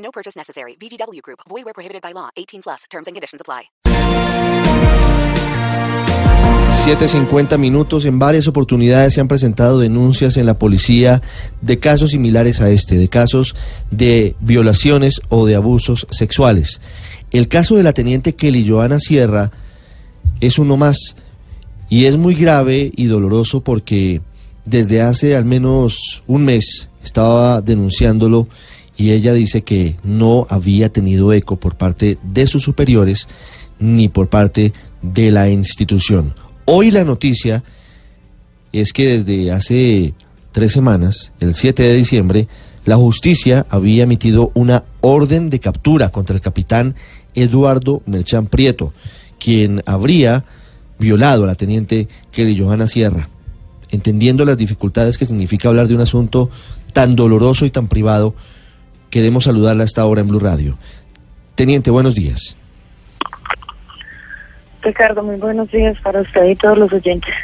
No purchase necessary. VGW Group. Void where prohibited by law. 18 plus. Terms and conditions apply. 7.50 minutos. En varias oportunidades se han presentado denuncias en la policía de casos similares a este, de casos de violaciones o de abusos sexuales. El caso de la teniente Kelly Joana Sierra es uno más y es muy grave y doloroso porque desde hace al menos un mes estaba denunciándolo y ella dice que no había tenido eco por parte de sus superiores ni por parte de la institución. Hoy la noticia es que desde hace tres semanas, el 7 de diciembre, la justicia había emitido una orden de captura contra el capitán Eduardo Merchán Prieto, quien habría violado a la teniente Kelly Johanna Sierra. Entendiendo las dificultades que significa hablar de un asunto tan doloroso y tan privado, queremos saludarla a esta hora en Blue Radio. Teniente, buenos días. Ricardo, muy buenos días para usted y todos los oyentes.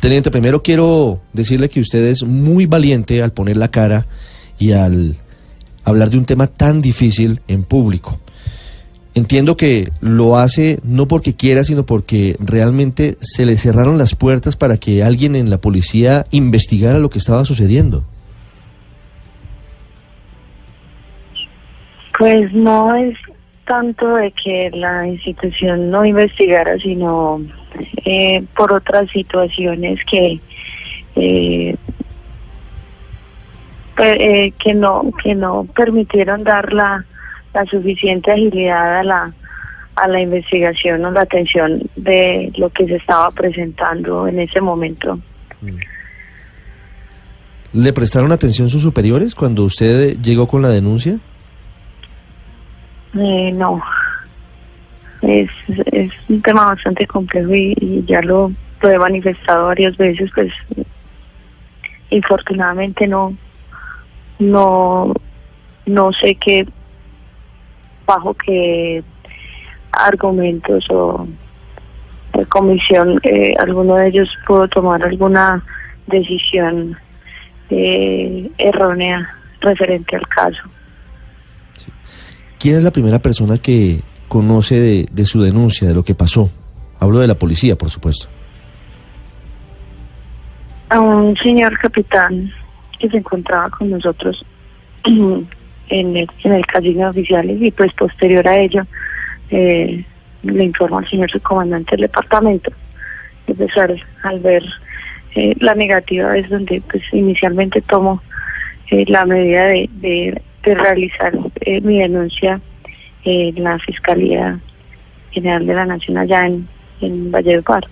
Teniente, primero quiero decirle que usted es muy valiente al poner la cara y al hablar de un tema tan difícil en público. Entiendo que lo hace no porque quiera, sino porque realmente se le cerraron las puertas para que alguien en la policía investigara lo que estaba sucediendo. Pues no es tanto de que la institución no investigara, sino eh, por otras situaciones que eh, eh, que no que no permitieron dar la, la suficiente agilidad a la a la investigación o la atención de lo que se estaba presentando en ese momento. ¿Le prestaron atención sus superiores cuando usted llegó con la denuncia? Eh, no. Es, es un tema bastante complejo y, ya lo, lo he manifestado varias veces, pues infortunadamente no no no sé qué bajo qué argumentos o comisión eh, alguno de ellos pudo tomar alguna decisión eh, errónea referente al caso. ¿Quién es la primera persona que conoce de, su denuncia, de lo que pasó? Hablo de la policía, por supuesto. A un señor capitán que se encontraba con nosotros en el, en el casino de oficiales y pues posterior a ello eh, le informó al señor subcomandante del departamento. Pues al, ver eh, la negativa es donde pues inicialmente tomo eh, la medida de, de realizar eh, mi denuncia en la Fiscalía General de la Nación allá en, en Valledupar.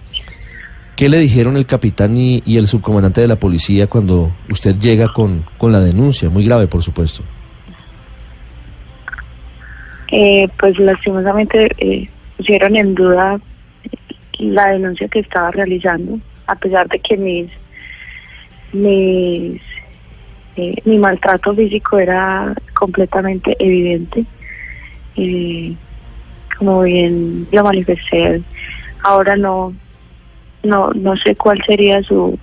¿Qué le dijeron el capitán y, y el subcomandante de la policía cuando usted llega con, con la denuncia? Muy grave, por supuesto. Eh, pues lastimosamente eh, pusieron en duda la denuncia que estaba realizando, a pesar de que mis, mis eh, mi maltrato físico era completamente evidente. Eh, como bien lo manifesté, ahora no, no, no sé cuál sería su,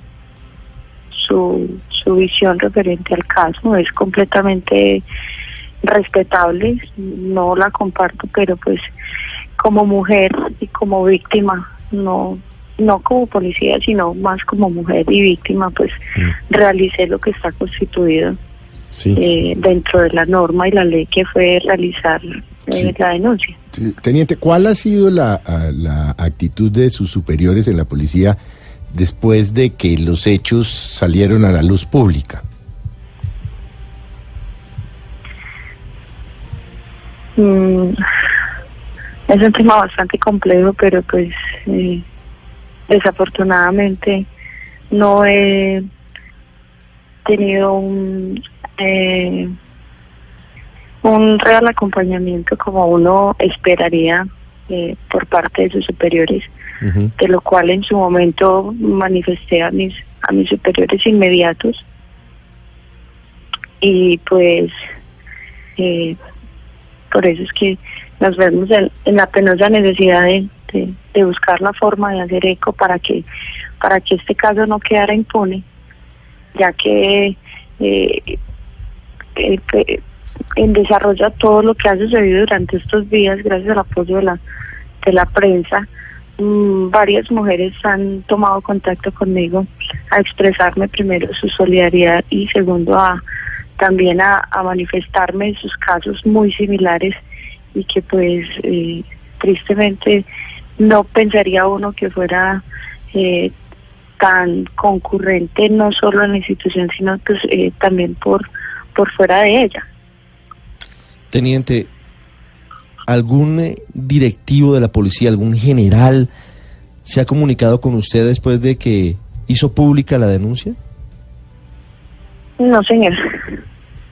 su, su visión referente al caso, es completamente respetable, no la comparto, pero pues como mujer y como víctima, no no como policía, sino más como mujer y víctima, pues mm. realicé lo que está constituido sí. eh, dentro de la norma y la ley que fue realizar eh, sí. la denuncia. Teniente, ¿cuál ha sido la, la actitud de sus superiores en la policía después de que los hechos salieron a la luz pública? Mm, es un tema bastante complejo, pero pues eh, desafortunadamente no he tenido un, eh, un real acompañamiento como uno esperaría eh, por parte de sus superiores, de lo cual en su momento manifesté a mis a mis superiores inmediatos. Y pues eh, por eso es que nos vemos en, en la penosa necesidad de, de- buscar la forma de hacer eco para que para que este caso no quedara impune ya que eh, eh, en desarrollo a todo lo que ha sucedido durante estos días gracias al apoyo de la de la prensa mm, varias mujeres han tomado contacto conmigo a expresarme primero su solidaridad y segundo a también a, a manifestarme sus casos muy similares y que pues eh, tristemente no pensaría uno que fuera eh, tan concurrente no solo en la institución sino pues eh, también por por fuera de ella Teniente, ¿algún eh, directivo de la policía, algún general, se ha comunicado con usted después de que hizo pública la denuncia? no señor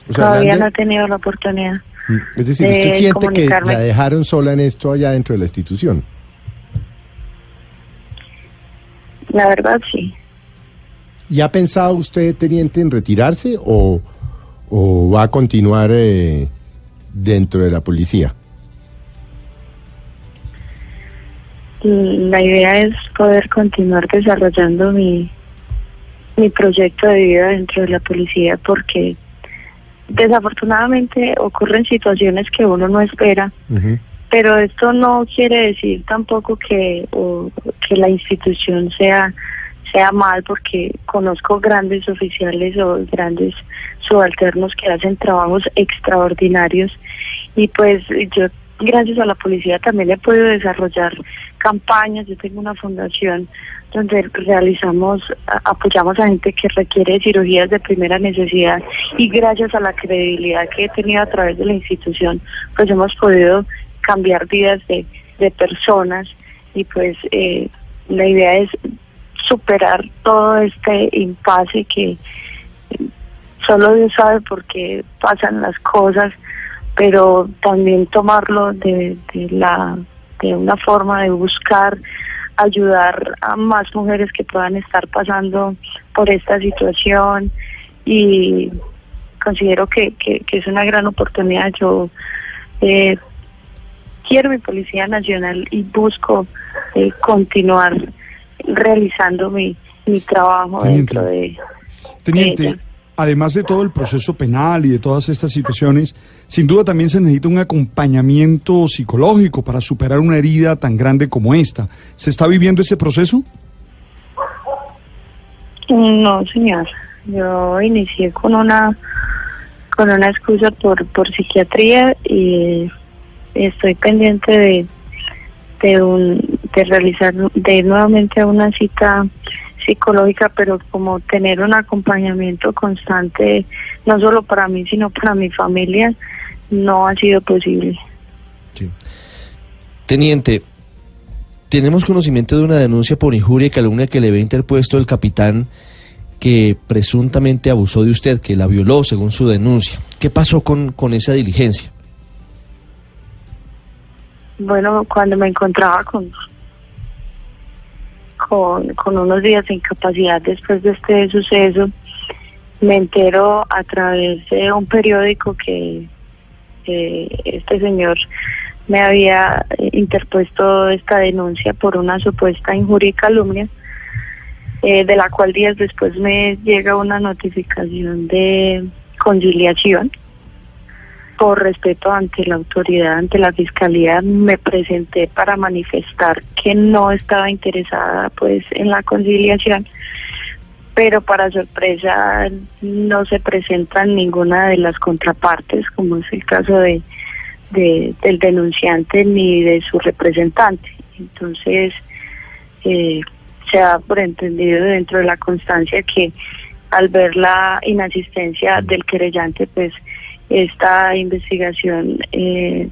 O sea, todavía no he tenido la oportunidad Mm, Es decir, de ¿usted siente que la dejaron sola en esto allá dentro de la institución? La verdad sí ¿Y ha pensado usted, teniente, en retirarse o, o va a continuar eh, dentro de la policía? La idea es poder continuar desarrollando mi, mi proyecto de vida dentro de la policía porque desafortunadamente ocurren situaciones que uno no espera, Ujú. Pero esto no quiere decir tampoco que, que la institución sea sea mal porque conozco grandes oficiales o grandes subalternos que hacen trabajos extraordinarios y pues yo gracias a la policía también he podido desarrollar campañas, yo tengo una fundación donde realizamos, apoyamos a gente que requiere cirugías de primera necesidad y gracias a la credibilidad que he tenido a través de la institución, pues hemos podido cambiar vidas de, de personas y pues eh, la idea es superar todo este impasse que eh, solo Dios sabe por qué pasan las cosas, pero también tomarlo de, la de una forma de buscar ayudar a más mujeres que puedan estar pasando por esta situación y considero que, que, que es una gran oportunidad. Yo eh, quiero mi Policía Nacional y busco eh, continuar realizando mi, mi trabajo Teniente. dentro de Teniente, ella. además de todo el proceso penal y de todas estas situaciones, sin duda también se necesita un acompañamiento psicológico para superar una herida tan grande como esta. ¿Se está viviendo ese proceso? No, señor. Yo inicié con una con una excusa por por psiquiatría y estoy pendiente de de un de realizar de nuevamente a una cita psicológica, pero como tener un acompañamiento constante no solo para mí, sino para mi familia no ha sido posible. Teniente, tenemos conocimiento de una denuncia por injuria y calumnia que le ve interpuesto el capitán que presuntamente abusó de usted, que la violó según su denuncia. ¿Qué pasó con, con esa diligencia? Bueno, cuando me encontraba con, con, unos días de incapacidad después de este suceso, me entero a través de un periódico que este señor me había eh, interpuesto esta denuncia por una supuesta injuria y calumnia, eh, de la cual días después me llega una notificación de conciliación por respeto ante la autoridad, ante la fiscalía, me presenté para manifestar que no estaba interesada pues en la conciliación, pero para sorpresa no se presentan ninguna de las contrapartes, como es el caso de, de- del denunciante ni de su representante. Entonces, eh, se ha por entendido dentro de la constancia que al ver la inasistencia del querellante, pues esta investigación eh,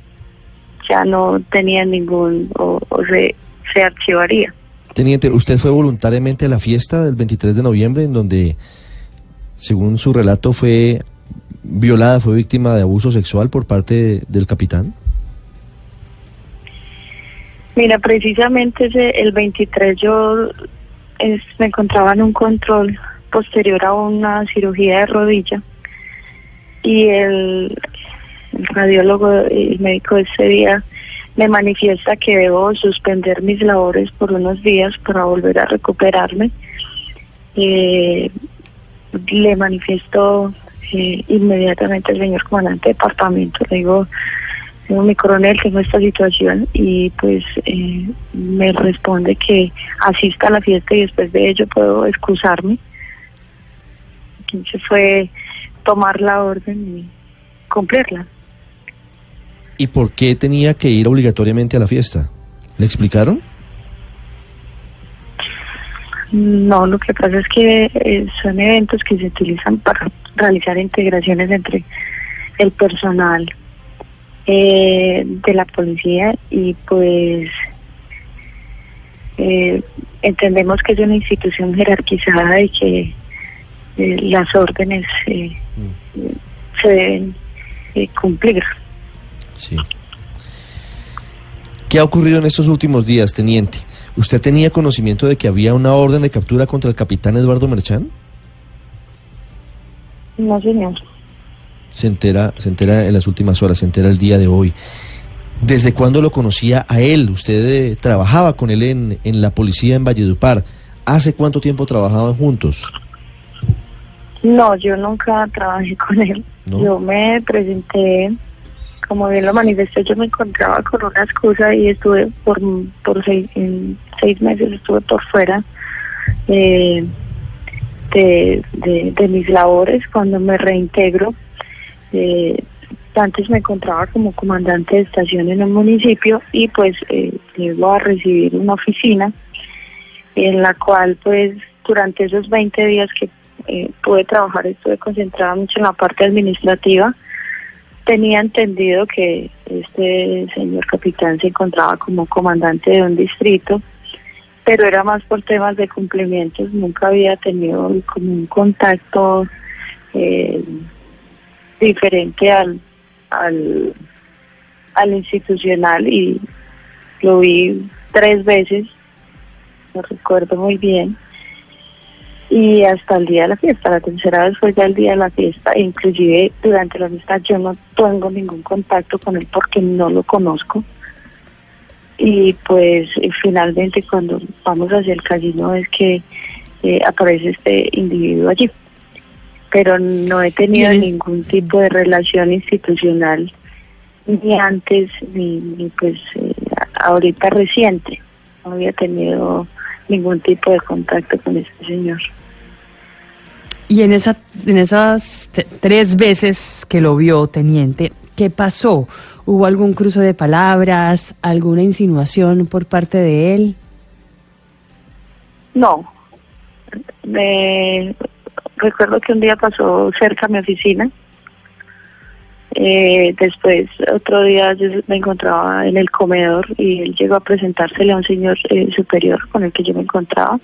ya no tenía ningún o, o se, se archivaría. Teniente, ¿usted fue voluntariamente a la fiesta del 23 de noviembre en donde, según su relato, fue violada, fue víctima de abuso sexual por parte de- del capitán? Mira, precisamente ese, el 23 yo es- me encontraba en un control posterior a una cirugía de rodilla y el, radiólogo, el médico ese día me manifiesta que debo suspender mis labores por unos días para volver a recuperarme. Eh, le manifiesto eh, inmediatamente al señor comandante de departamento, le digo, Señor mi coronel, tengo esta situación y pues eh, me responde que asista a la fiesta y después de ello puedo excusarme. Entonces fue tomar la orden y cumplirla. ¿Y por qué tenía que ir obligatoriamente a la fiesta? ¿Le explicaron? No, lo que pasa es que eh, son eventos que se utilizan para realizar integraciones entre el personal eh, de la policía y pues eh, entendemos que es una institución jerarquizada y que eh, las órdenes eh, se deben eh, cumplir. Sí. ¿Qué ha ocurrido en estos últimos días, teniente? ¿Usted tenía conocimiento de que había una orden de captura contra el capitán Eduardo Merchán? No, señor. Se entera, se entera en las últimas horas, se entera el día de hoy. ¿Desde cuándo lo conocía a él? Usted eh, trabajaba con él en, en la policía en Valledupar. ¿Hace cuánto tiempo trabajaban juntos? No, yo nunca trabajé con él. ¿No? Yo me presenté, como bien lo manifesté, yo me encontraba con una excusa y estuve por, por seis, en seis meses, estuve por fuera eh, de, de, de mis labores. Cuando me reintegro, eh, antes me encontraba como comandante de estación en un municipio y pues eh, llego a recibir una oficina en la cual pues durante esos 20 días que eh, pude trabajar estuve concentrada mucho en la parte administrativa. Tenía entendido que este señor capitán se encontraba como comandante de un distrito, pero era más por temas de cumplimientos. Nunca había tenido como un contacto eh, diferente al, al, al institucional y lo vi tres veces, lo recuerdo muy bien y hasta el día de la fiesta, la tercera vez fue ya el día de la fiesta, e inclusive durante la fiesta yo no tengo ningún contacto con él porque no lo conozco. Y pues eh, finalmente cuando vamos hacia el casino es que eh, aparece este individuo allí. Pero no he tenido es- ningún tipo de relación institucional ni antes ni, ni pues eh, ahorita reciente. No había tenido ningún tipo de contacto con este señor. Y en, esa, en esas tres veces que lo vio, teniente, ¿qué pasó? ¿Hubo algún cruce de palabras, alguna insinuación por parte de él? No. Me recuerdo que un día pasó cerca a mi oficina. Eh, después, otro día yo me encontraba en el comedor y él llegó a presentársele a un señor eh, superior con el que yo me encontraba.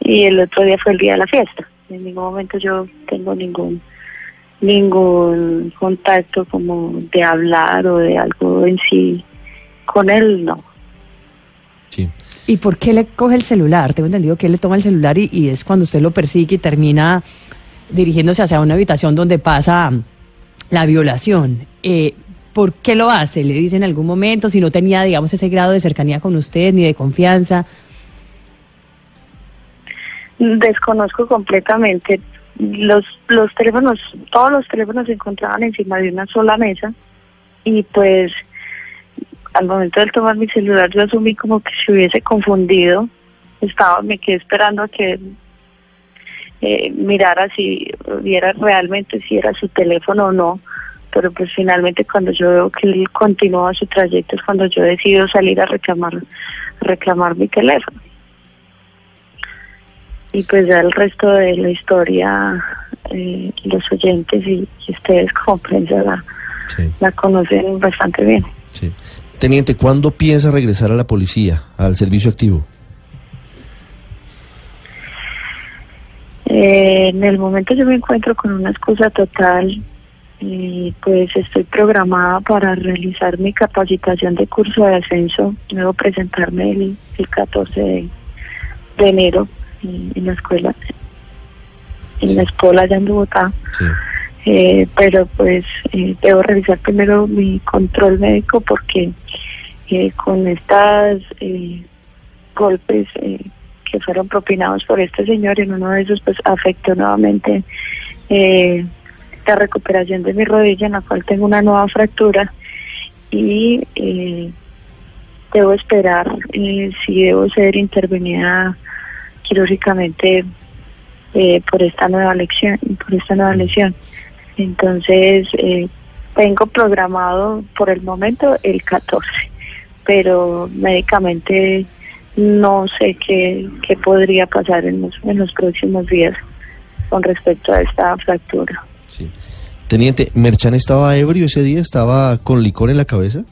Y el otro día fue el día de la fiesta. En ningún momento yo tengo ningún ningún contacto como de hablar o de algo en sí con él, no. Sí. ¿Y por qué le coge el celular? Tengo entendido que él le toma el celular y, y es cuando usted lo persigue y termina dirigiéndose hacia una habitación donde pasa la violación. Eh, ¿Por qué lo hace? ¿Le dice en algún momento si no tenía, digamos, ese grado de cercanía con usted ni de confianza? Desconozco completamente. Los, los teléfonos, todos los teléfonos se encontraban encima de una sola mesa y pues al momento de tomar mi celular yo asumí como que se hubiese confundido. Estaba, me quedé esperando a que eh, mirara si viera realmente si era su teléfono o no. Pero pues finalmente cuando yo veo que él continúa su trayecto es cuando yo decido salir a reclamar, reclamar mi teléfono y pues ya el resto de la historia eh, los oyentes y, y ustedes como prensa la, Sí, la conocen bastante bien. sí. Teniente, ¿cuándo piensa regresar a la policía, al servicio activo? Eh, en el momento yo me encuentro con una excusa total y pues estoy programada para realizar mi capacitación de curso de ascenso. Luego presentarme el, el 14 de, de enero en, en la escuela, en la escuela allá en Bogotá. Sí. Eh, pero pues eh, debo revisar primero mi control médico porque eh, con estas eh, golpes eh, que fueron propinados por este señor en uno de esos pues afectó nuevamente eh, la recuperación de mi rodilla en la cual tengo una nueva fractura. Y eh, debo esperar eh, si debo ser intervenida quirúrgicamente por esta nueva lección por esta nueva lesión. Entonces tengo programado por el momento el 14 pero médicamente no sé qué, qué podría pasar en los, en los próximos días con respecto a esta fractura. Sí. Teniente, ¿Merchan estaba ebrio ese día? ¿Estaba con licor en la cabeza?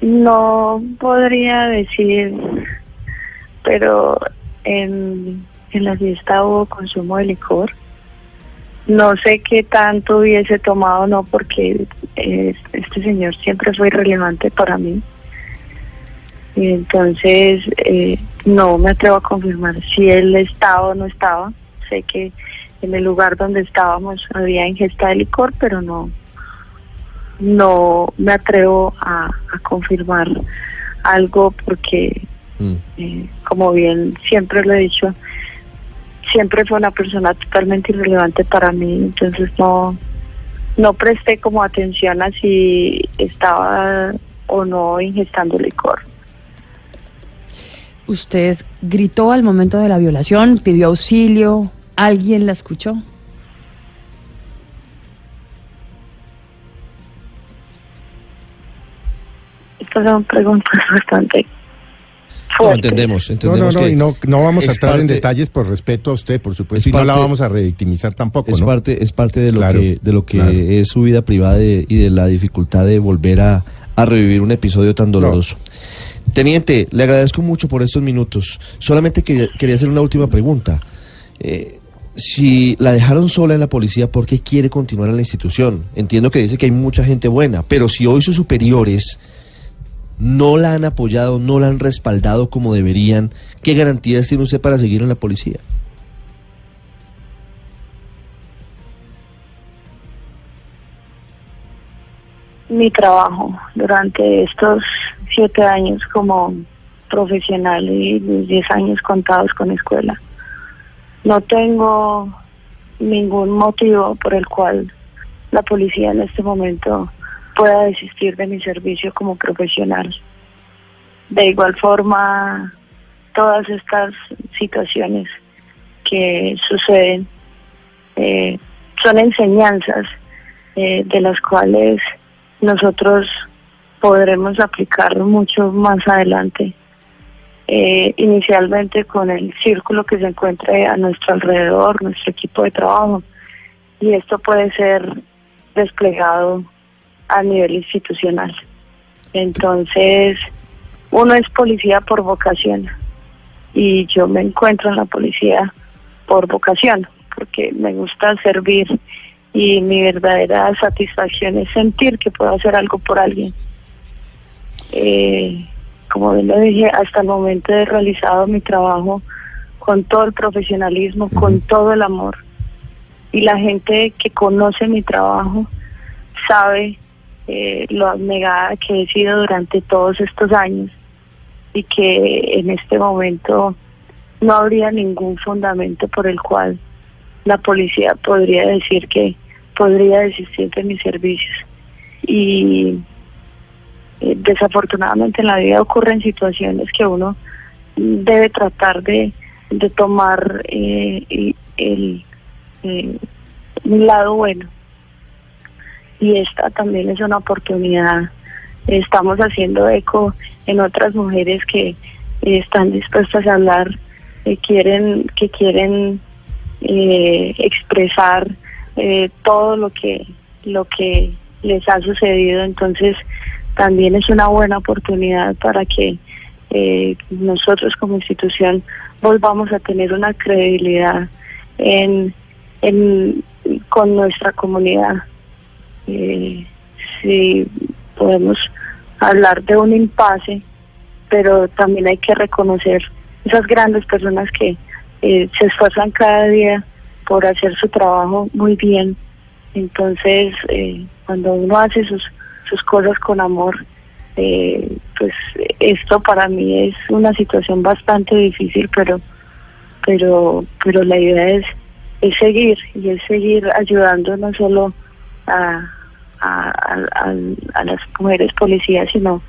No podría decir, pero en, en la fiesta hubo consumo de licor. No sé qué tanto hubiese tomado o no, porque eh, este señor siempre fue irrelevante para mí. Y entonces, eh, no me atrevo a confirmar si él estaba o no estaba. Sé que en el lugar donde estábamos había ingesta de licor, pero no, no me atrevo a, a confirmar algo porque, Mm. eh, como bien siempre lo he dicho, siempre fue una persona totalmente irrelevante para mí, entonces no, no presté como atención a si estaba o no ingestando licor. ¿Usted gritó al momento de la violación? ¿Pidió auxilio? ¿Alguien la escuchó? Estas son preguntas bastante No, fuertes. entendemos, No, no, entendemos no, que y no, no vamos a entrar en detalles por respeto a usted, por supuesto, Es y no la vamos a revictimizar tampoco, es ¿no? parte es parte de lo Claro, que de lo que claro. es su vida privada de- y de la dificultad de volver a, a revivir un episodio tan doloroso. Teniente, le agradezco mucho por estos minutos. Solamente quería, hacer una última pregunta. Eh, si la dejaron sola en la policía, ¿por qué quiere continuar en la institución? Entiendo que dice que hay mucha gente buena, pero si hoy sus superiores no la han apoyado, no la han respaldado como deberían, ¿qué garantías tiene usted para seguir en la policía? mi trabajo durante estos siete años como profesional y diez años contados con escuela. No tengo ningún motivo por el cual la policía en este momento pueda desistir de mi servicio como profesional. De igual forma, todas estas situaciones que suceden eh, son enseñanzas eh, de las cuales nosotros podremos aplicar mucho más adelante. Eh, inicialmente con el círculo que se encuentre a nuestro alrededor, nuestro equipo de trabajo, y esto puede ser desplegado a nivel institucional. Entonces, uno es policía por vocación y yo me encuentro en la policía por vocación, porque me gusta servir y mi verdadera satisfacción es sentir que puedo hacer algo por alguien. Eh, como bien lo dije, hasta el momento he realizado mi trabajo con todo el profesionalismo, con todo el amor. Y la gente que conoce mi trabajo sabe eh, lo abnegada que he sido durante todos estos años y que en este momento no habría ningún fundamento por el cual la policía podría decir que podría desistir de mis servicios. Y eh, desafortunadamente en la vida ocurren situaciones que uno debe tratar de, de tomar eh, el, eh, lado bueno. Y esta también es una oportunidad. Estamos haciendo eco en otras mujeres que están dispuestas a hablar, que quieren, que quieren expresar todo lo que lo que les ha sucedido entonces también es una buena oportunidad para que eh, nosotros como institución volvamos a tener una credibilidad en, en con nuestra comunidad. Eh, sí, podemos hablar de un impasse, pero también hay que reconocer esas grandes personas que eh, se esfuerzan cada día por hacer su trabajo muy bien. Entonces, eh, cuando uno hace sus, sus cosas con amor, eh, pues esto para mí es una situación bastante difícil, pero pero pero la idea es es seguir y es seguir ayudando no solo a, a, a, a las mujeres policías, sino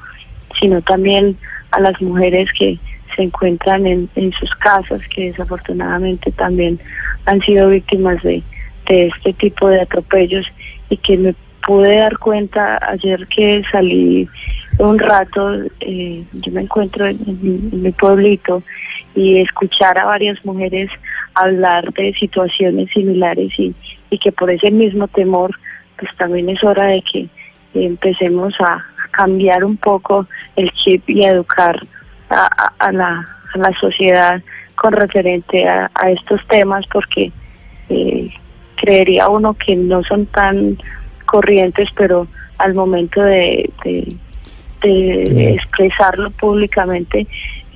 sino también a las mujeres que se encuentran en, en sus casas, que desafortunadamente también han sido víctimas de, de este tipo de atropellos y que me pude dar cuenta ayer que salí un rato, eh, yo me encuentro en, en- en mi pueblito y escuchar a varias mujeres hablar de situaciones similares y, y que por ese mismo temor, pues también es hora de que empecemos a cambiar un poco el chip y a educar a, la, a la sociedad con referente a, a estos temas porque eh, creería uno que no son tan corrientes, pero al momento de, de, de expresarlo públicamente,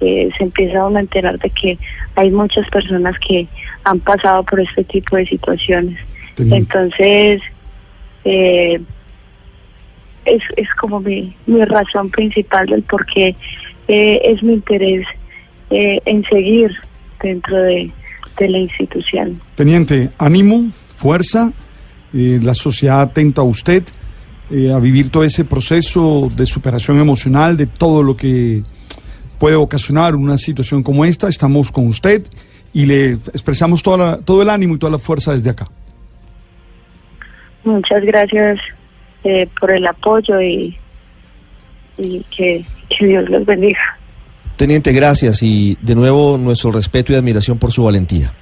eh, se empieza a enterar de que hay muchas personas que han pasado por este tipo de situaciones. Teniente. Entonces, eh, es, es como mi, mi razón principal del por qué eh, es mi interés eh, en seguir dentro de, de la institución. Teniente, ánimo, fuerza, eh, la sociedad atenta a usted, eh, a vivir todo ese proceso de superación emocional, de todo lo que puede ocasionar una situación como esta. Estamos con usted y le expresamos toda la- todo el ánimo y toda la fuerza desde acá. Muchas gracias eh, por el apoyo y, y que, que Dios los bendiga. Teniente, gracias y de nuevo nuestro respeto y admiración por su valentía.